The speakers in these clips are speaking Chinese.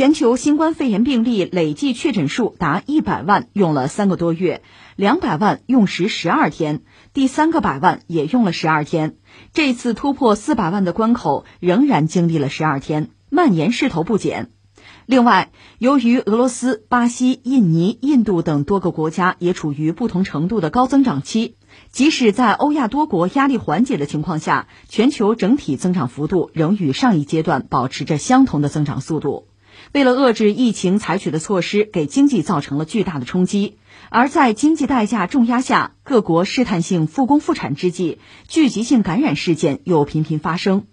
全球新冠肺炎病例累计确诊数达一百万，用了三个多月；两百万用时十二天，第三个百万也用了十二天。这次突破四百万的关口仍然经历了十二天，蔓延势头不减。另外，由于俄罗斯、巴西、印尼、印度等多个国家也处于不同程度的高增长期，即使在欧亚多国压力缓解的情况下，全球整体增长幅度仍与上一阶段保持着相同的增长速度。为了遏制疫情采取的措施，给经济造成了巨大的冲击。而在经济代价重压下，各国试探性复工复产之际，聚集性感染事件又频频发生。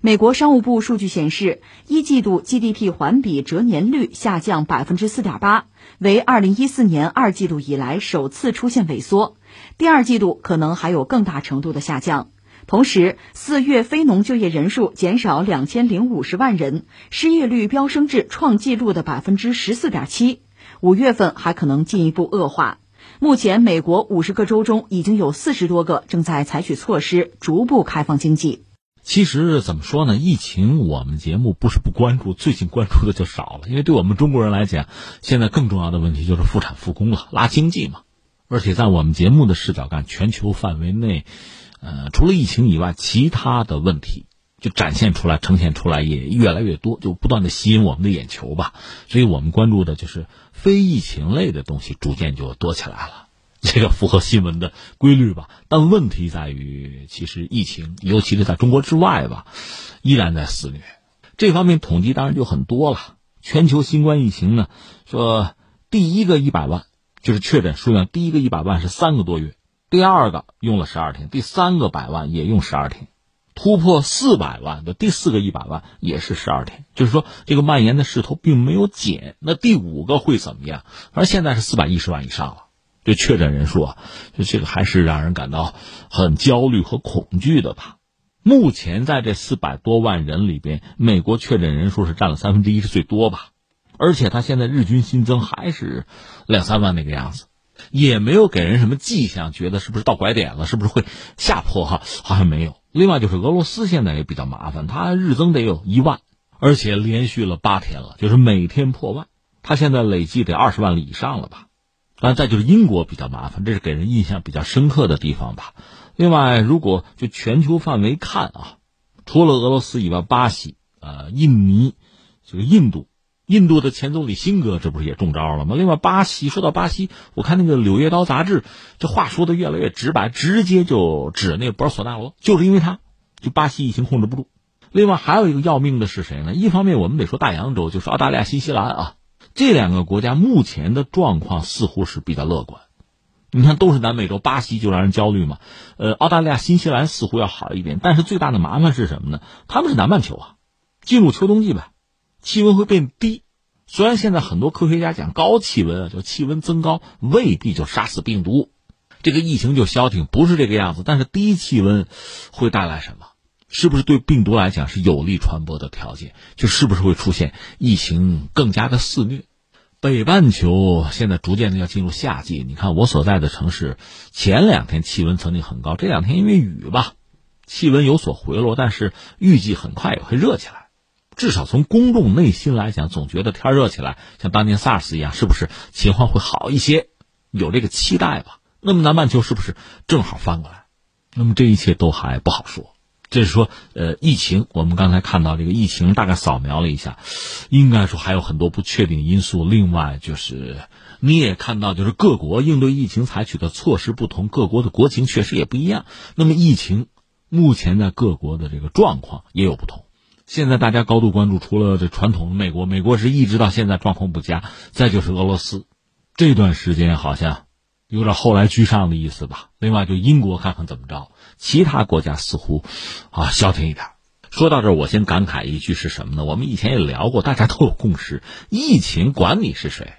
美国商务部数据显示，一季度 GDP 环比折年率下降百分之四点八，为二零一四年二季度以来首次出现萎缩。第二季度可能还有更大程度的下降。同时，四月非农就业人数减少两千零五十万人，失业率飙升至创纪录的百分之十四点七。五月份还可能进一步恶化。目前，美国五十个州中已经有四十多个正在采取措施，逐步开放经济。其实怎么说呢？疫情我们节目不是不关注，最近关注的就少了。因为对我们中国人来讲，现在更重要的问题就是复产复工了，拉经济嘛。而且在我们节目的视角看，全球范围内。呃，除了疫情以外，其他的问题就展现出来、呈现出来也越来越多，就不断的吸引我们的眼球吧。所以我们关注的就是非疫情类的东西，逐渐就多起来了。这个符合新闻的规律吧？但问题在于，其实疫情，尤其是在中国之外吧，依然在肆虐。这方面统计当然就很多了。全球新冠疫情呢，说第一个一百万就是确诊数量，第一个一百万是三个多月。第二个用了十二天，第三个百万也用十二天，突破四百万的第四个一百万也是十二天，就是说这个蔓延的势头并没有减。那第五个会怎么样？而现在是四百一十万以上了，这确诊人数啊，就这个还是让人感到很焦虑和恐惧的吧。目前在这四百多万人里边，美国确诊人数是占了三分之一，是最多吧？而且他现在日均新增还是两三万那个样子。也没有给人什么迹象，觉得是不是到拐点了，是不是会下坡哈？好像没有。另外就是俄罗斯现在也比较麻烦，它日增得有一万，而且连续了八天了，就是每天破万。它现在累计得二十万里以上了吧？但再就是英国比较麻烦，这是给人印象比较深刻的地方吧。另外，如果就全球范围看啊，除了俄罗斯以外，巴西、呃，印尼，这个印度。印度的前总理辛格，这不是也中招了吗？另外，巴西说到巴西，我看那个《柳叶刀》杂志，这话说的越来越直白，直接就指那个博尔索纳罗，就是因为他，就巴西疫情控制不住。另外，还有一个要命的是谁呢？一方面，我们得说大洋洲，就是澳大利亚、新西兰啊，这两个国家目前的状况似乎是比较乐观。你看，都是南美洲，巴西就让人焦虑嘛。呃，澳大利亚、新西兰似乎要好一点，但是最大的麻烦是什么呢？他们是南半球啊，进入秋冬季呗。气温会变低，虽然现在很多科学家讲高气温啊，就气温增高未必就杀死病毒，这个疫情就消停，不是这个样子。但是低气温会带来什么？是不是对病毒来讲是有利传播的条件？就是不是会出现疫情更加的肆虐？北半球现在逐渐的要进入夏季，你看我所在的城市前两天气温曾经很高，这两天因为雨吧，气温有所回落，但是预计很快也会热起来。至少从公众内心来讲，总觉得天热起来像当年 SARS 一样，是不是情况会好一些？有这个期待吧？那么南半球是不是正好翻过来？那么这一切都还不好说。这是说，呃，疫情，我们刚才看到这个疫情大概扫描了一下，应该说还有很多不确定因素。另外就是你也看到，就是各国应对疫情采取的措施不同，各国的国情确实也不一样。那么疫情目前在各国的这个状况也有不同。现在大家高度关注，除了这传统的美国，美国是一直到现在状况不佳。再就是俄罗斯，这段时间好像有点后来居上的意思吧。另外就英国看看怎么着，其他国家似乎啊消停一点。说到这儿，我先感慨一句是什么呢？我们以前也聊过，大家都有共识：疫情管你是谁，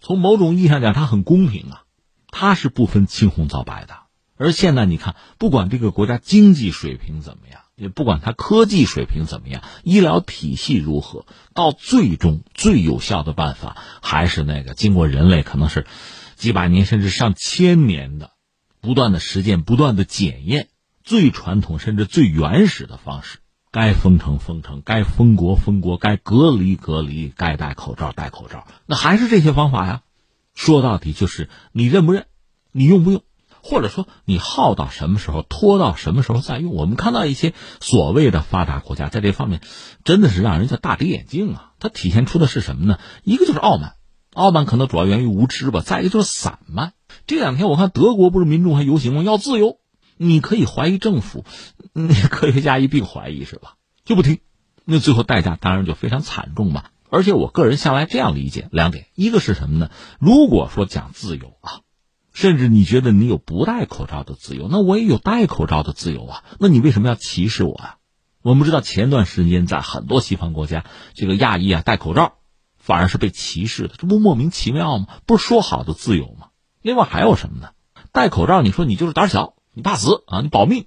从某种意义上讲，它很公平啊，它是不分青红皂白的。而现在你看，不管这个国家经济水平怎么样。也不管它科技水平怎么样，医疗体系如何，到最终最有效的办法还是那个经过人类可能是几百年甚至上千年的不断的实践、不断的检验，最传统甚至最原始的方式，该封城封城，该封国封国，该隔离隔离，该戴口罩戴口罩，那还是这些方法呀。说到底就是你认不认，你用不用，或者说你耗到什么时候，拖到什么时候再用。我们看到一些所谓的发达国家在这方面真的是让人家大跌眼镜啊！它体现出的是什么呢？一个就是傲慢，傲慢可能主要源于无知吧；再一个就是散漫。这两天我看德国不是民众还游行吗？要自由，你可以怀疑政府，那科学家一并怀疑是吧？就不听，那最后代价当然就非常惨重吧。而且我个人向来这样理解两点：一个是什么呢？如果说讲自由啊，甚至你觉得你有不戴口罩的自由，那我也有戴口罩的自由啊。那你为什么要歧视我啊？我们知道前段时间在很多西方国家，这个亚裔啊戴口罩反而是被歧视的，这不莫名其妙吗？不是说好的自由吗？另外还有什么呢？戴口罩，你说你就是胆小，你怕死啊，你保命，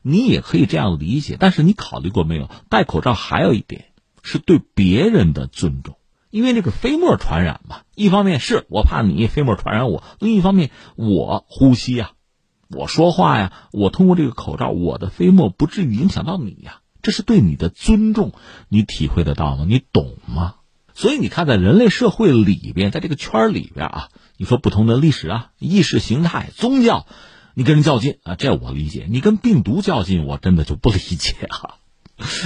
你也可以这样理解。但是你考虑过没有？戴口罩还有一点。是对别人的尊重，因为这个飞沫传染嘛。一方面是我怕你飞沫传染我，另一方面我呼吸呀，我说话呀，我通过这个口罩，我的飞沫不至于影响到你呀。这是对你的尊重，你体会得到吗？你懂吗？所以你看，在人类社会里边，在这个圈里边啊，你说不同的历史啊、意识形态、宗教，你跟人较劲啊，这我理解。你跟病毒较劲，我真的就不理解啊。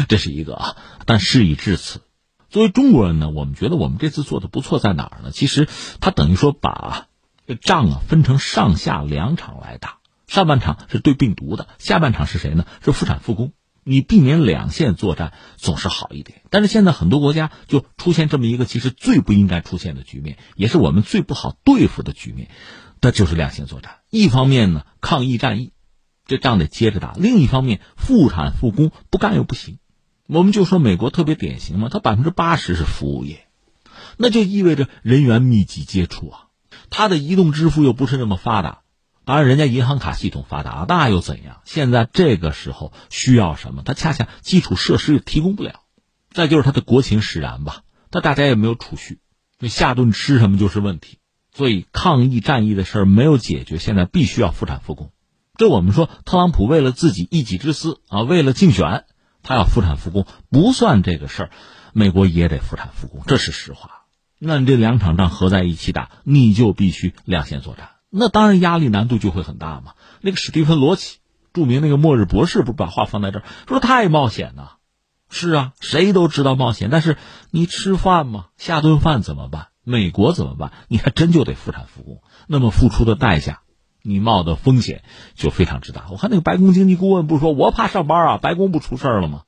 这是一个啊，但事已至此，作为中国人呢，我们觉得我们这次做的不错在哪儿呢？其实他等于说把这仗啊分成上下两场来打，上半场是对病毒的，下半场是谁呢？是复产复工。你避免两线作战总是好一点，但是现在很多国家就出现这么一个其实最不应该出现的局面，也是我们最不好对付的局面，那就是两线作战。一方面呢，抗疫战役。这仗得接着打。另一方面，复产复工不干又不行。我们就说美国特别典型嘛，它百分之八十是服务业，那就意味着人员密集接触啊。它的移动支付又不是那么发达，当然人家银行卡系统发达，那又怎样？现在这个时候需要什么？它恰恰基础设施又提供不了。再就是它的国情使然吧，它大家也没有储蓄，那下顿吃什么就是问题。所以抗疫战役的事儿没有解决，现在必须要复产复工。这我们说，特朗普为了自己一己之私啊，为了竞选，他要复产复工，不算这个事儿，美国也得复产复工，这是实话。那你这两场仗合在一起打，你就必须两线作战，那当然压力难度就会很大嘛。那个史蒂芬罗奇，著名那个末日博士，不是把话放在这儿，说太冒险了。是啊，谁都知道冒险，但是你吃饭嘛，下顿饭怎么办？美国怎么办？你还真就得复产复工，那么付出的代价。你冒的风险就非常之大。我看那个白宫经济顾问不是说，我怕上班啊，白宫不出事了吗？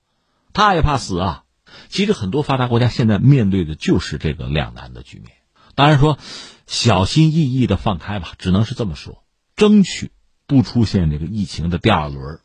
他也怕死啊。其实很多发达国家现在面对的就是这个两难的局面。当然说，小心翼翼的放开吧，只能是这么说，争取不出现这个疫情的第二轮，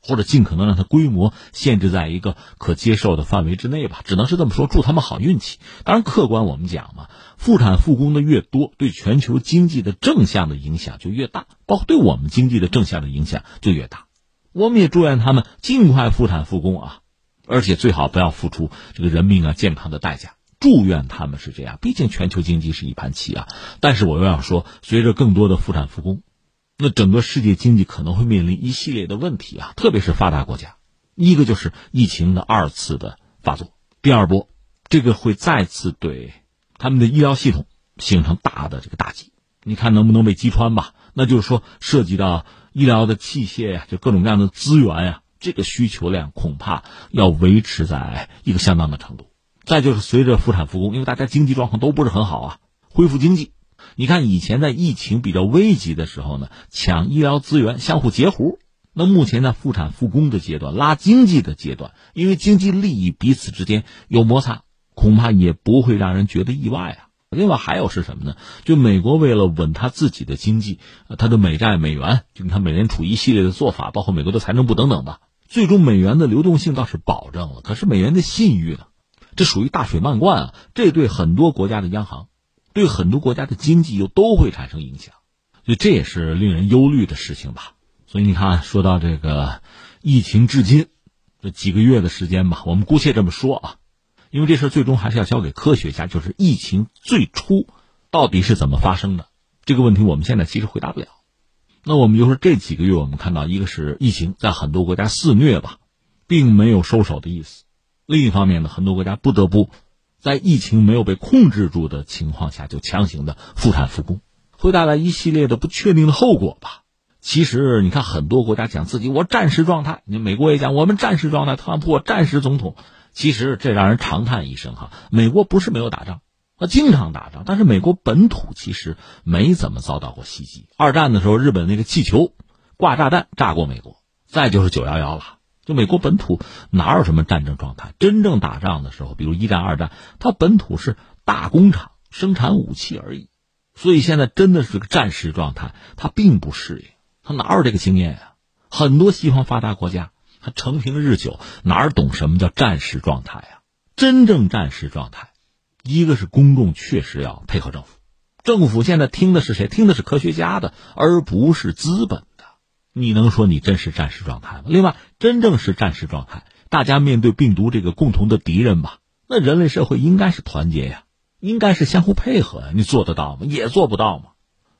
或者尽可能让它规模限制在一个可接受的范围之内吧。只能是这么说，祝他们好运气。当然，客观我们讲嘛。复产复工的越多，对全球经济的正向的影响就越大，包括对我们经济的正向的影响就越大。我们也祝愿他们尽快复产复工啊，而且最好不要付出这个人命啊、健康的代价。祝愿他们是这样，毕竟全球经济是一盘棋啊。但是我又要说，随着更多的复产复工，那整个世界经济可能会面临一系列的问题啊，特别是发达国家。一个就是疫情的二次的发作，第二波，这个会再次对。他们的医疗系统形成大的这个打击，你看能不能被击穿吧？那就是说，涉及到医疗的器械呀，就各种各样的资源呀，这个需求量恐怕要维持在一个相当的程度。再就是随着复产复工，因为大家经济状况都不是很好啊，恢复经济。你看以前在疫情比较危急的时候呢，抢医疗资源，相互截胡。那目前在复产复工的阶段，拉经济的阶段，因为经济利益彼此之间有摩擦。恐怕也不会让人觉得意外啊。另外还有是什么呢？就美国为了稳他自己的经济，他的美债、美元，就你看美联储一系列的做法，包括美国的财政部等等吧，最终美元的流动性倒是保证了。可是美元的信誉呢？这属于大水漫灌啊！这对很多国家的央行，对很多国家的经济又都会产生影响，所以这也是令人忧虑的事情吧。所以你看，说到这个疫情至今这几个月的时间吧，我们姑且这么说啊。因为这事最终还是要交给科学家，就是疫情最初到底是怎么发生的这个问题，我们现在其实回答不了。那我们就说这几个月，我们看到一个是疫情在很多国家肆虐吧，并没有收手的意思。另一方面呢，很多国家不得不在疫情没有被控制住的情况下，就强行的复产复工，会带来一系列的不确定的后果吧。其实你看，很多国家讲自己我战时状态，你美国也讲我们战时状态，特朗普我战时总统。其实这让人长叹一声哈，美国不是没有打仗，啊，经常打仗，但是美国本土其实没怎么遭到过袭击。二战的时候，日本那个气球挂炸弹炸过美国，再就是九幺幺了，就美国本土哪有什么战争状态？真正打仗的时候，比如一战、二战，它本土是大工厂生产武器而已，所以现在真的是个战时状态，它并不适应。他哪有这个经验呀？很多西方发达国家，他成平日久，哪懂什么叫战时状态呀？真正战时状态，一个是公众确实要配合政府，政府现在听的是谁？听的是科学家的，而不是资本。你能说你真是战时状态吗？另外，真正是战时状态，大家面对病毒这个共同的敌人吧，那人类社会应该是团结呀，应该是相互配合呀。你做得到吗？也做不到嘛。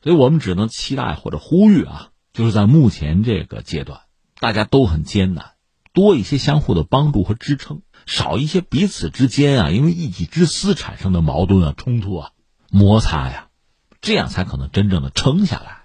所以我们只能期待或者呼吁啊。就是在目前这个阶段，大家都很艰难，多一些相互的帮助和支撑，少一些彼此之间啊因为一己之私产生的矛盾啊、冲突啊、摩擦呀，这样才可能真正的撑下来。